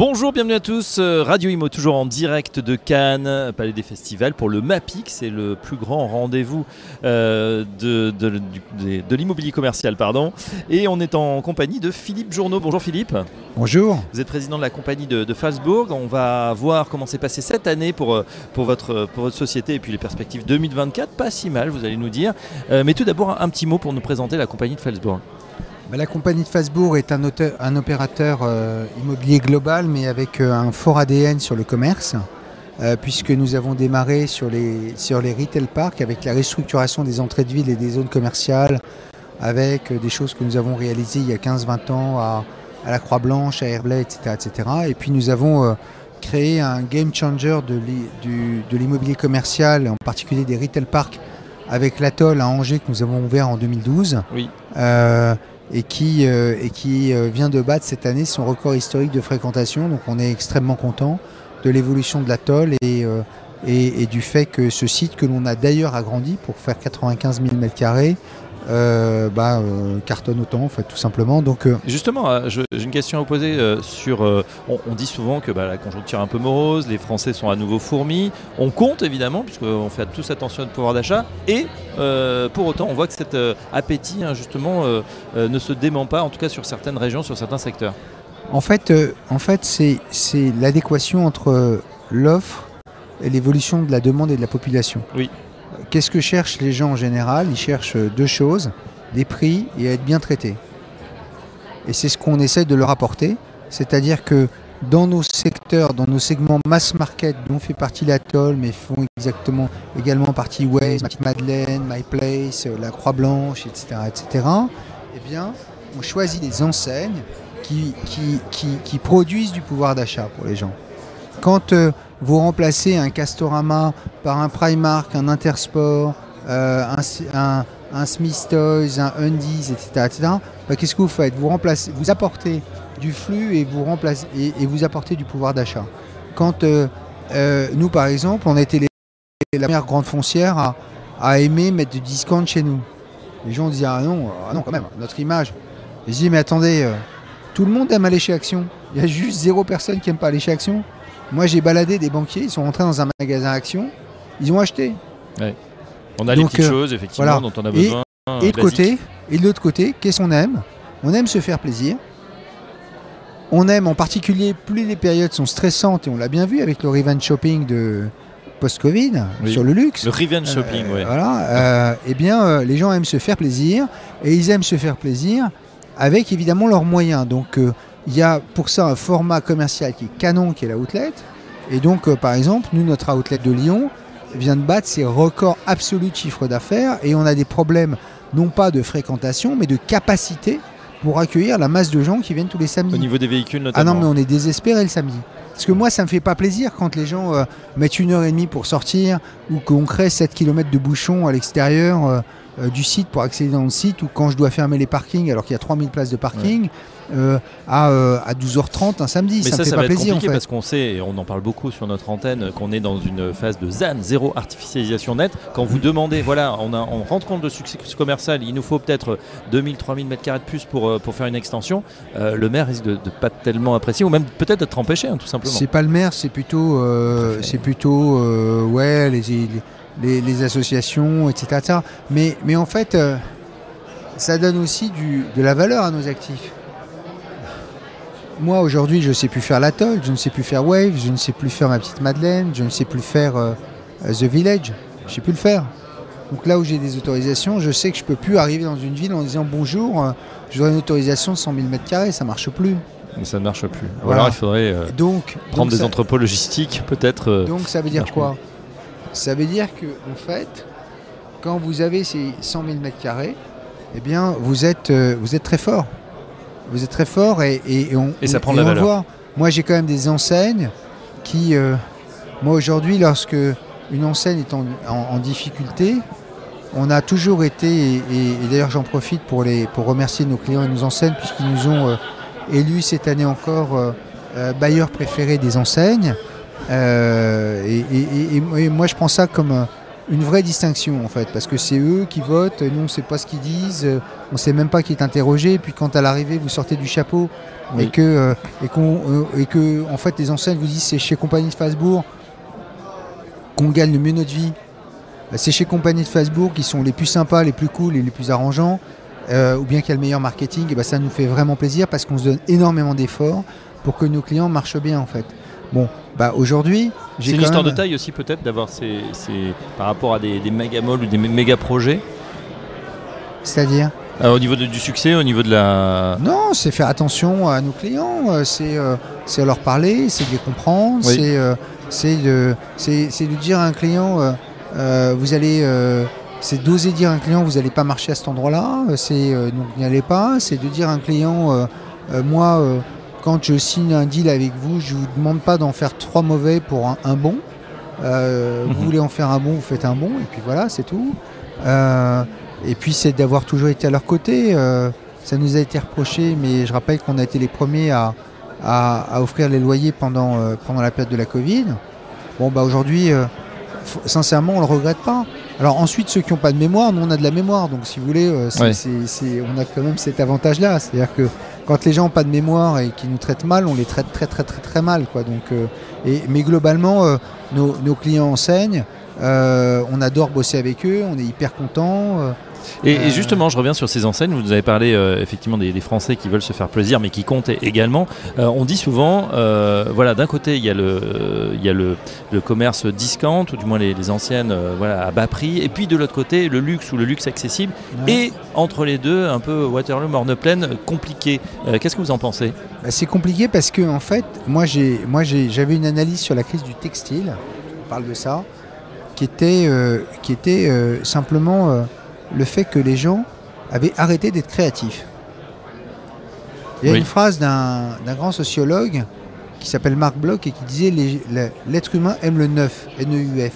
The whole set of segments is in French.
Bonjour, bienvenue à tous. Euh, Radio Imo, toujours en direct de Cannes, Palais des Festivals, pour le MAPIC. C'est le plus grand rendez-vous euh, de, de, de, l'immobilier commercial. Pardon. Et on est en compagnie de Philippe Journeau. Bonjour Philippe. Bonjour. Vous êtes président de la compagnie de, de Falsbourg. On va voir comment s'est passé cette année pour, euh, pour, votre, pour votre société et puis les perspectives 2024. Pas si mal, vous allez nous dire. mais tout d'abord, un petit mot pour nous présenter la compagnie de Falsbourg. Bah, la compagnie de Fasbourg est un, un opérateur euh, immobilier global, mais avec euh, un fort ADN sur le commerce, euh, puisque nous avons démarré sur les, sur les retail parks avec la restructuration des entrées de ville et des zones commerciales, avec des choses que nous avons réalisées il y a 15-20 ans à, la Croix-Blanche, à Herblay, etc., etc. Et puis nous avons créé un game changer de l'immobilier commercial, en particulier des retail parks, avec l'atoll à Angers que nous avons ouvert en 2012. Oui et qui, euh, et qui euh, vient de battre cette année son record historique de fréquentation. Donc on est extrêmement content de l'évolution de l'atoll et, euh, et, et, du fait que ce site que l'on a d'ailleurs agrandi pour faire 95 000 m2 euh, bah, euh, cartonne autant, en fait, tout simplement. Donc, euh, Justement, j'ai une question à vous poser sur. On, dit souvent que bah, la conjoncture est un peu morose, les Français sont à nouveau fourmis. On compte évidemment, puisqu'on fait tous attention au pouvoir d'achat, et pour autant, on voit que cet appétit, hein, justement, ne se dément pas, en tout cas sur certaines régions, sur certains secteurs. En fait, en fait c'est l'adéquation entre l'offre et l'évolution de la demande et de la population. Oui. Qu'est-ce que cherchent les gens en général? Ils cherchent deux choses, des prix et être bien traités. Et c'est ce qu'on essaie de leur apporter, c'est-à-dire que dans nos secteurs, dans nos segments mass market dont fait partie l'Atoll, mais font exactement également partie Waze, Madeleine, My Place, la Croix Blanche, etc., etc. Eh bien, on choisit des enseignes qui, qui, produisent du pouvoir d'achat pour les gens. Quand euh, vous remplacez un Castorama par un Primark, un Intersport, euh, un, un, Smith Toys, un Undies, etc., bah, qu'est-ce que vous faites? Vous, apportez du flux et vous, apportez du pouvoir d'achat. Quand euh, euh, nous, par exemple, on a été la première grande foncière à, aimer mettre du discount chez nous. Les gens disaient Ah non, ah non, quand même, notre image. Ils disaient Mais attendez, tout le monde aime aller chez Action. Il y a juste zéro personne qui n'aime pas aller chez Action. Moi, j'ai baladé des banquiers, ils sont rentrés dans un magasin Action, ils ont acheté. On a les petites euh, choses, effectivement, dont on a besoin. Et, de côté, et de l'autre côté, qu'est-ce qu'on aime? On aime se faire plaisir. On aime en particulier, plus les périodes sont stressantes, et on l'a bien vu avec le revenge shopping de post-Covid sur le luxe. Le revenge euh, shopping, oui. Voilà. Euh, eh bien, les gens aiment se faire plaisir, et ils aiment se faire plaisir avec évidemment leurs moyens. Donc, il y a pour ça un format commercial qui est canon, qui est la outlet. Et donc, euh, par exemple, nous, notre outlet de Lyon vient de battre ses records absolus de chiffre d'affaires et on a des problèmes non pas de fréquentation, mais de capacité pour accueillir la masse de gens qui viennent tous les samedis. Au niveau des véhicules notamment. Ah non, mais on est désespéré le samedi. Parce que moi, ça me fait pas plaisir quand les gens euh, mettent une heure et demie pour sortir ou qu'on crée 7 km de bouchons à l'extérieur euh, du site pour accéder dans le site ou quand je dois fermer les parkings alors qu'il y a 3000 places de parking. Euh, à, euh, à, 12h30 un samedi. Mais ça, ça, fait ça pas va plaisir. compliqué en fait. parce qu'on sait, et on en parle beaucoup sur notre antenne, qu'on est dans une phase de ZAN, zéro artificialisation nette. Quand vous demandez, voilà, on, a, on rentre compte de succès commercial, il nous faut peut-être 2000, 3000 mètres carrés de plus pour, euh, pour faire une extension, le maire risque de, ne pas tellement apprécier ou même peut-être d'être empêché, hein, tout simplement. C'est pas le maire, c'est plutôt, c'est plutôt ouais, les, les, les, associations, etc. Mais, mais en fait, ça donne aussi du, de la valeur à nos actifs. Moi aujourd'hui je ne sais plus faire l'atoll, je ne sais plus faire Wave, je ne sais plus faire ma petite Madeleine, je ne sais plus faire euh, euh, The Village, je ne sais plus le faire. Donc là où j'ai des autorisations, je sais que je ne peux plus arriver dans une ville en disant bonjour, euh, je voudrais une autorisation de 100 000 m2, ça ne marche plus. Mais ça ne marche plus. Voilà. Alors il faudrait donc, prendre des entrepôts logistiques peut-être. donc ça veut dire quoi? Ça veut dire que en fait, quand vous avez ces 100 000 m2, eh bien vous êtes, vous êtes très fort vous êtes très fort et, on, et ça prend la valeur. Voit. Moi, j'ai quand même des enseignes qui, euh, moi aujourd'hui, lorsque une enseigne est en, difficulté, on a toujours été, et, d'ailleurs j'en profite pour, les, pour remercier nos clients et nos enseignes, puisqu'ils nous ont euh, élus cette année encore euh, bailleurs préférés des enseignes. Euh, et, et- et- et moi, je prends ça comme euh, une vraie distinction, en fait, parce que c'est eux qui votent, nous, on ne sait pas ce qu'ils disent, euh, on ne sait même pas qui est interrogé, puis quand à l'arrivée, vous sortez du chapeau, et, que, et, qu'on, et que, en fait, les enseignes vous disent c'est chez Compagnie de Fasbourg qu'on gagne le mieux notre vie. Bah, C'est chez Compagnie de Fasbourg qui sont les plus sympas, les plus cool et les plus arrangeants, euh, ou bien qu'il y a le meilleur marketing, et bah, ça nous fait vraiment plaisir parce qu'on se donne énormément d'efforts pour que nos clients marchent bien en fait. Bon, bah aujourd'hui, C'est j'ai une quand histoire même- de taille aussi peut-être d'avoir ces, ces- par rapport à des, des méga malls ou des mé- méga projets. C'est-à-dire Euh, au niveau de- du succès, au niveau de la. Non, c'est faire attention à nos clients, euh, c'est euh, c'est leur parler, c'est de les comprendre, Oui. c'est euh, c'est de, c'est- c'est de dire à un client, vous allez, c'est d'oser dire à un client, vous n'allez pas marcher à cet endroit-là, c'est donc n'y allez pas, c'est de dire à un client, moi, quand je signe un deal avec vous, je vous demande pas d'en faire trois mauvais pour un, un bon. Euh, Mhm. Vous voulez en faire un bon, vous faites un bon, et puis voilà, c'est tout. Euh, et puis c'est d'avoir toujours été à leur côté. euh, ça nous a été reproché, mais je rappelle qu'on a été les premiers à, à- à offrir les loyers pendant, pendant la période de la Covid. Bon, bah aujourd'hui, sincèrement, on le regrette pas. Alors ensuite, ceux qui n'ont pas de mémoire, nous on a de la mémoire, donc si vous voulez, on a quand même cet avantage-là. C'est-à-dire que quand les gens n'ont pas de mémoire et qui nous traitent mal, on les traite très très très très mal. Quoi. Donc, euh, mais globalement, euh, nos, nos clients enseignent. euh, on adore bosser avec eux, on est hyper contents. Et, et Euh, justement, je reviens sur ces enseignes. Vous nous avez parlé euh, effectivement des, des Français qui veulent se faire plaisir, mais qui comptent également. Euh, on dit souvent, euh, voilà, d'un côté il y a le, il y a le, le commerce discount, ou du moins les, les anciennes, voilà, à bas prix, et puis de l'autre côté le luxe ou le luxe accessible. Ouais. Et entre les deux, un peu Waterloo, Morne-Plaine, compliqué. Qu'est-ce que vous en pensez? Bah, c'est compliqué parce que en fait, moi j'ai, moi j'ai, j'avais une analyse sur la crise du textile. On parle de ça, qui était, qui était simplement le fait que les gens avaient arrêté d'être créatifs. Il y a Oui. une phrase d'un, grand sociologue qui s'appelle Marc Bloch et qui disait l'être humain aime le neuf, N-E-U-F.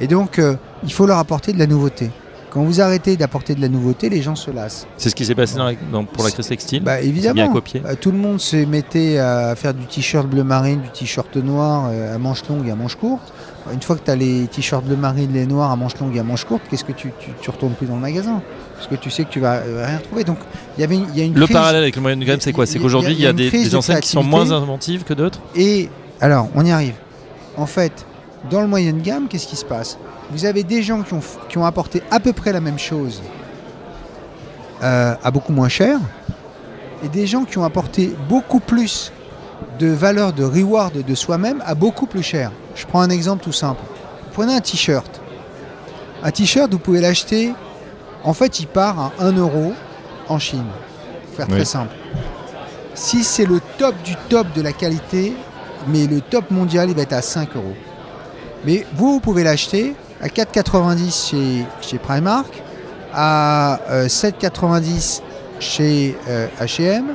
Et donc, euh, il faut leur apporter de la nouveauté. Quand vous arrêtez d'apporter de la nouveauté, les gens se lassent. C'est ce qui s'est passé dans la- dans- pour la crise textile. Bah évidemment. copié. Bah, tout le monde se mettait à faire du t-shirt bleu marine, du t-shirt noir euh, à manches longues et à manches courtes. Une fois que tu as les t-shirts bleu marine, les noirs à manches longues et à manches courtes, qu'est-ce que tu, tu, tu retournes plus dans le magasin Parce que tu sais que tu vas euh, rien trouver. Donc il y avait une- il y a une Le crise. parallèle avec le moyen de gamme, c'est quoi C'est qu'aujourd'hui, il y a, des, de enseignes qui sont moins inventives que d'autres. Et alors, on y arrive. En fait, dans le moyen de gamme, qu'est-ce qui se passe? Vous avez des gens qui ont, qui ont apporté à peu près la même chose euh, à beaucoup moins cher, et des gens qui ont apporté beaucoup plus de valeur de reward de soi-même à beaucoup plus cher. Je prends un exemple tout simple. Prenez un t-shirt. Un t-shirt, vous pouvez l'acheter. En fait, il part à 1 euro en Chine. Pour faire Oui. très simple. Si c'est le top du top de la qualité, mais le top mondial, il va être à 5 euros. Mais vous, vous pouvez l'acheter à 4,90 chez, chez Primark, à euh, 7,90 chez euh, H&M,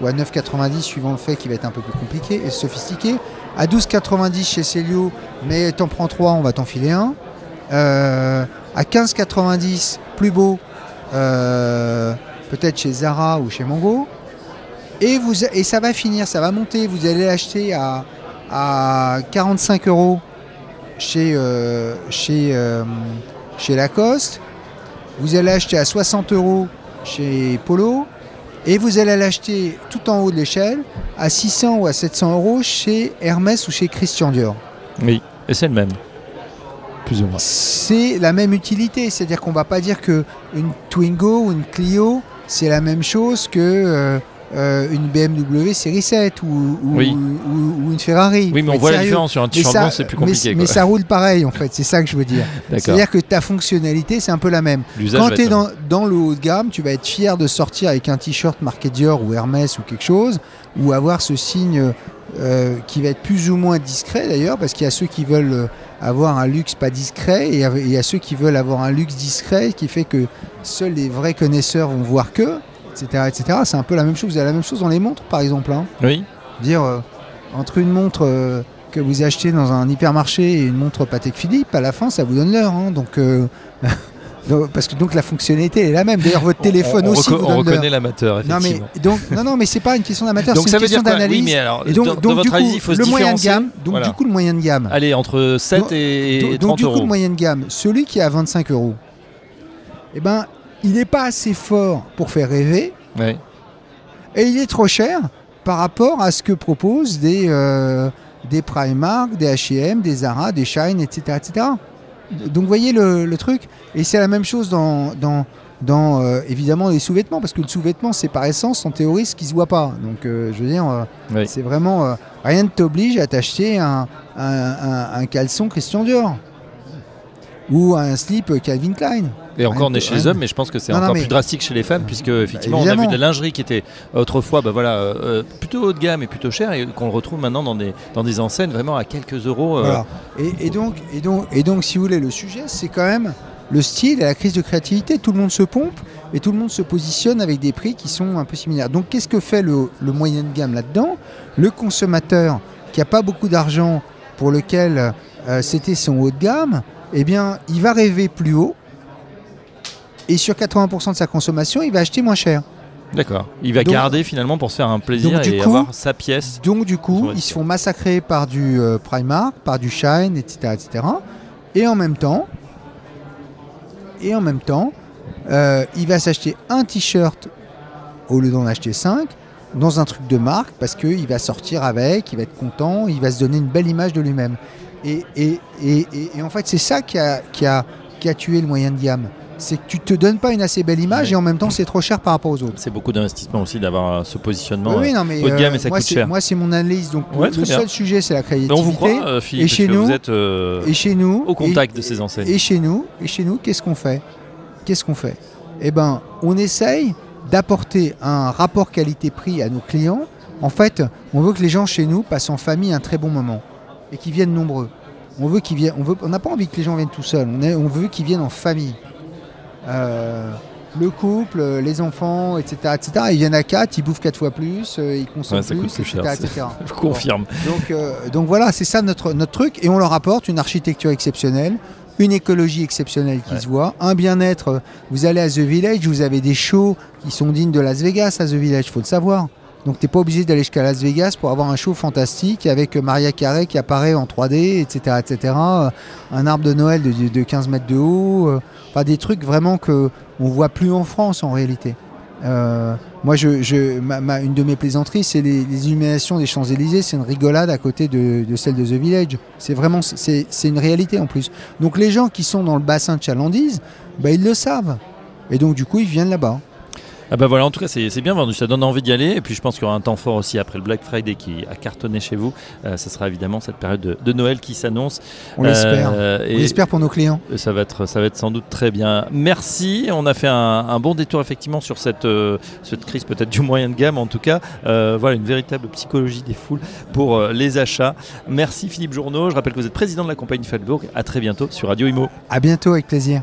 ou à 9,90 suivant le fait qu'il va être un peu plus compliqué et sophistiqué, à 12,90 chez Celio, mais t'en prends 3, on va t'en filer un, Euh, à 15,90 plus beau, peut-être chez Zara ou chez Mango, et, ça va finir, ça va monter, vous allez l'acheter à, à 45 euros chez, euh, chez, euh, chez Lacoste, vous allez acheter à 60 euros chez Polo, et vous allez l'acheter tout en haut de l'échelle à 600 ou à 700 euros chez Hermès ou chez Christian Dior. Oui, et c'est le même. Plus ou moins. C'est la même utilité, c'est-à-dire qu'on va pas dire que une Twingo ou une Clio c'est la même chose que euh, une BMW série 7 ou, ou- Oui. ou- ou une Ferrari. Oui, mais on voit la différence sur un ça- blanc, c'est plus compliqué. Mais, quoi. ça roule pareil en fait, c'est ça que je veux dire. C'est-à-dire que ta fonctionnalité c'est un peu la même. Quand tu es dans le haut de gamme, tu vas être fier de sortir avec un t-shirt marqué Dior ou Hermès ou quelque chose, ou avoir ce signe euh, qui va être plus ou moins discret d'ailleurs, parce qu'il y a ceux qui veulent euh, avoir un luxe pas discret, et il y a ceux qui veulent avoir un luxe discret qui fait que seuls les vrais connaisseurs vont voir que, etc. etc. C'est un peu la même chose. Vous avez la même chose dans les montres par exemple. hein. Oui, Dire euh, entre une montre euh, que vous achetez dans un hypermarché et une montre Patek Philippe, à la fin ça vous donne l'heure. hein. donc euh, Donc, parce que donc la fonctionnalité est la même. D'ailleurs, votre On- téléphone on, aussi. reco- vous on donne reconnaît l'amateur, Non mais donc non non mais c'est pas une question d'amateur, Donc c'est une question Oui, d'analyse. et donc, dans, donc, dans votre du coup, avis, il faut se le moyen de gamme, donc Voilà. du coup le moyen de gamme. Allez, entre 7 Donc- et, donc, 30 donc, du coup euros. le moyen de gamme, celui qui est à 25 euros, eh ben il n'est pas assez fort pour faire rêver Ouais. et il est trop cher par rapport à ce que proposent des euh, des Primark, des H&M, des Zara, des Shine, etc., etc. Donc vous voyez le, le truc et c'est la même chose dans dans dans euh, évidemment les sous-vêtements parce que le sous-vêtement c'est par essence en théorie ce qui se voit pas donc euh, je veux dire Oui. c'est vraiment rien ne t'oblige à t'acheter un, un, un- un caleçon Christian Dior ou un slip Calvin Klein Et encore, on est chez les hommes, mais je pense que c'est encore plus drastique chez les femmes, puisque effectivement, on a vu de la lingerie qui était autrefois bah, voilà, euh, plutôt haut de gamme et plutôt cher, et qu'on le retrouve maintenant dans des, dans des enseignes vraiment à quelques euros. euh, Voilà. Et, et donc, et, donc, et donc, si vous voulez, le sujet, c'est quand même le style et la crise de créativité. Tout le monde se pompe et tout le monde se positionne avec des prix qui sont un peu similaires. Donc, qu'est-ce que fait le, le moyen de gamme là-dedans? Le consommateur qui n'a pas beaucoup d'argent, pour lequel euh, c'était son haut de gamme, eh bien, il va rêver plus haut. Et sur 80% de sa consommation, il va acheter moins cher. D'accord. Il va Donc- garder finalement pour se faire un plaisir et coup- avoir sa pièce. Donc du coup, ils se font massacrer par du euh, Primark, par du Shine, etc., etc. Et en même temps, et en même temps, euh, il va s'acheter un t-shirt au lieu d'en acheter 5 dans un truc de marque parce qu'il va sortir avec, il va être content, il va se donner une belle image de lui-même. Et, et, et, et- et en fait, c'est ça qui a, qui, a, qui a tué le moyen de gamme. C'est que tu te donnes pas une assez belle image Ouais. et en même temps, c'est trop cher par rapport aux autres. C'est beaucoup d'investissement aussi d'avoir euh, ce positionnement. Oui, oui, non, mais haut de gamme euh, et ça moi, coûte c'est- cher. Moi, c'est mon analyse. Donc, Ouais, le seul sujet, c'est la créativité. on vous croit, euh, Philippe, Et chez nous- vous êtes euh, Et chez nous, au contact et- de ces enseignes. Et chez nous, et chez nous, qu'est-ce qu'on fait? Qu'est-ce qu'on fait? Eh ben, on essaye d'apporter un rapport qualité-prix à nos clients. En fait, on veut que les gens chez nous passent en famille un très bon moment et qu'ils viennent nombreux. On veut qu'ils viennent. On veut. On n'a pas envie que les gens viennent tout seuls. On, est- on veut qu'ils viennent en famille. Euh, le couple, euh, les enfants, etc., etc. Ils viennent à quatre, ils bouffent quatre fois plus, euh, ils consomment Ouais, ça plus, plus etc., cher, etc. Je confirme. Donc, euh, donc voilà, c'est ça notre, notre truc. Et on leur apporte une architecture exceptionnelle, une écologie exceptionnelle qui Ouais. se voit, un bien-être. Vous allez à The Village, vous avez des shows qui sont dignes de Las Vegas à The Village, faut le savoir. Donc t'es pas obligé d'aller jusqu'à Las Vegas pour avoir un show fantastique avec Maria Carey qui apparaît en 3D, etc. etc. Euh, Un arbre de Noël de, de 15 mètres de haut. euh, Enfin des trucs vraiment que on voit plus en France en réalité. Euh, moi, je, je- ma- ma- une de mes plaisanteries, c'est les, les illuminations des Champs-Élysées. C'est une rigolade à côté de, de celle de The Village. C'est vraiment, c'est c'est une réalité en plus. Donc, les gens qui sont dans le bassin de chalandise, bah, ils le savent. Et donc, du coup, ils viennent là-bas. Ah bah voilà, en tout cas, c'est bien vendu, ça donne envie d'y aller. Et puis je pense qu'il y aura un temps fort aussi après le Black Friday qui a cartonné chez vous. Euh, ça sera évidemment cette période de, de Noël qui s'annonce. On l'espère. Euh, On l'espère pour nos clients. ça va, être, ça va être sans doute très bien. Merci. On a fait un, un bon détour effectivement sur cette, euh, cette crise peut-être du moyen de gamme. En tout cas, Euh, voilà une véritable psychologie des foules pour euh, les achats. Merci Philippe Journeau. Je rappelle que vous êtes président de la compagnie Feldbourg. À très bientôt sur Radio Imo. À bientôt, avec plaisir.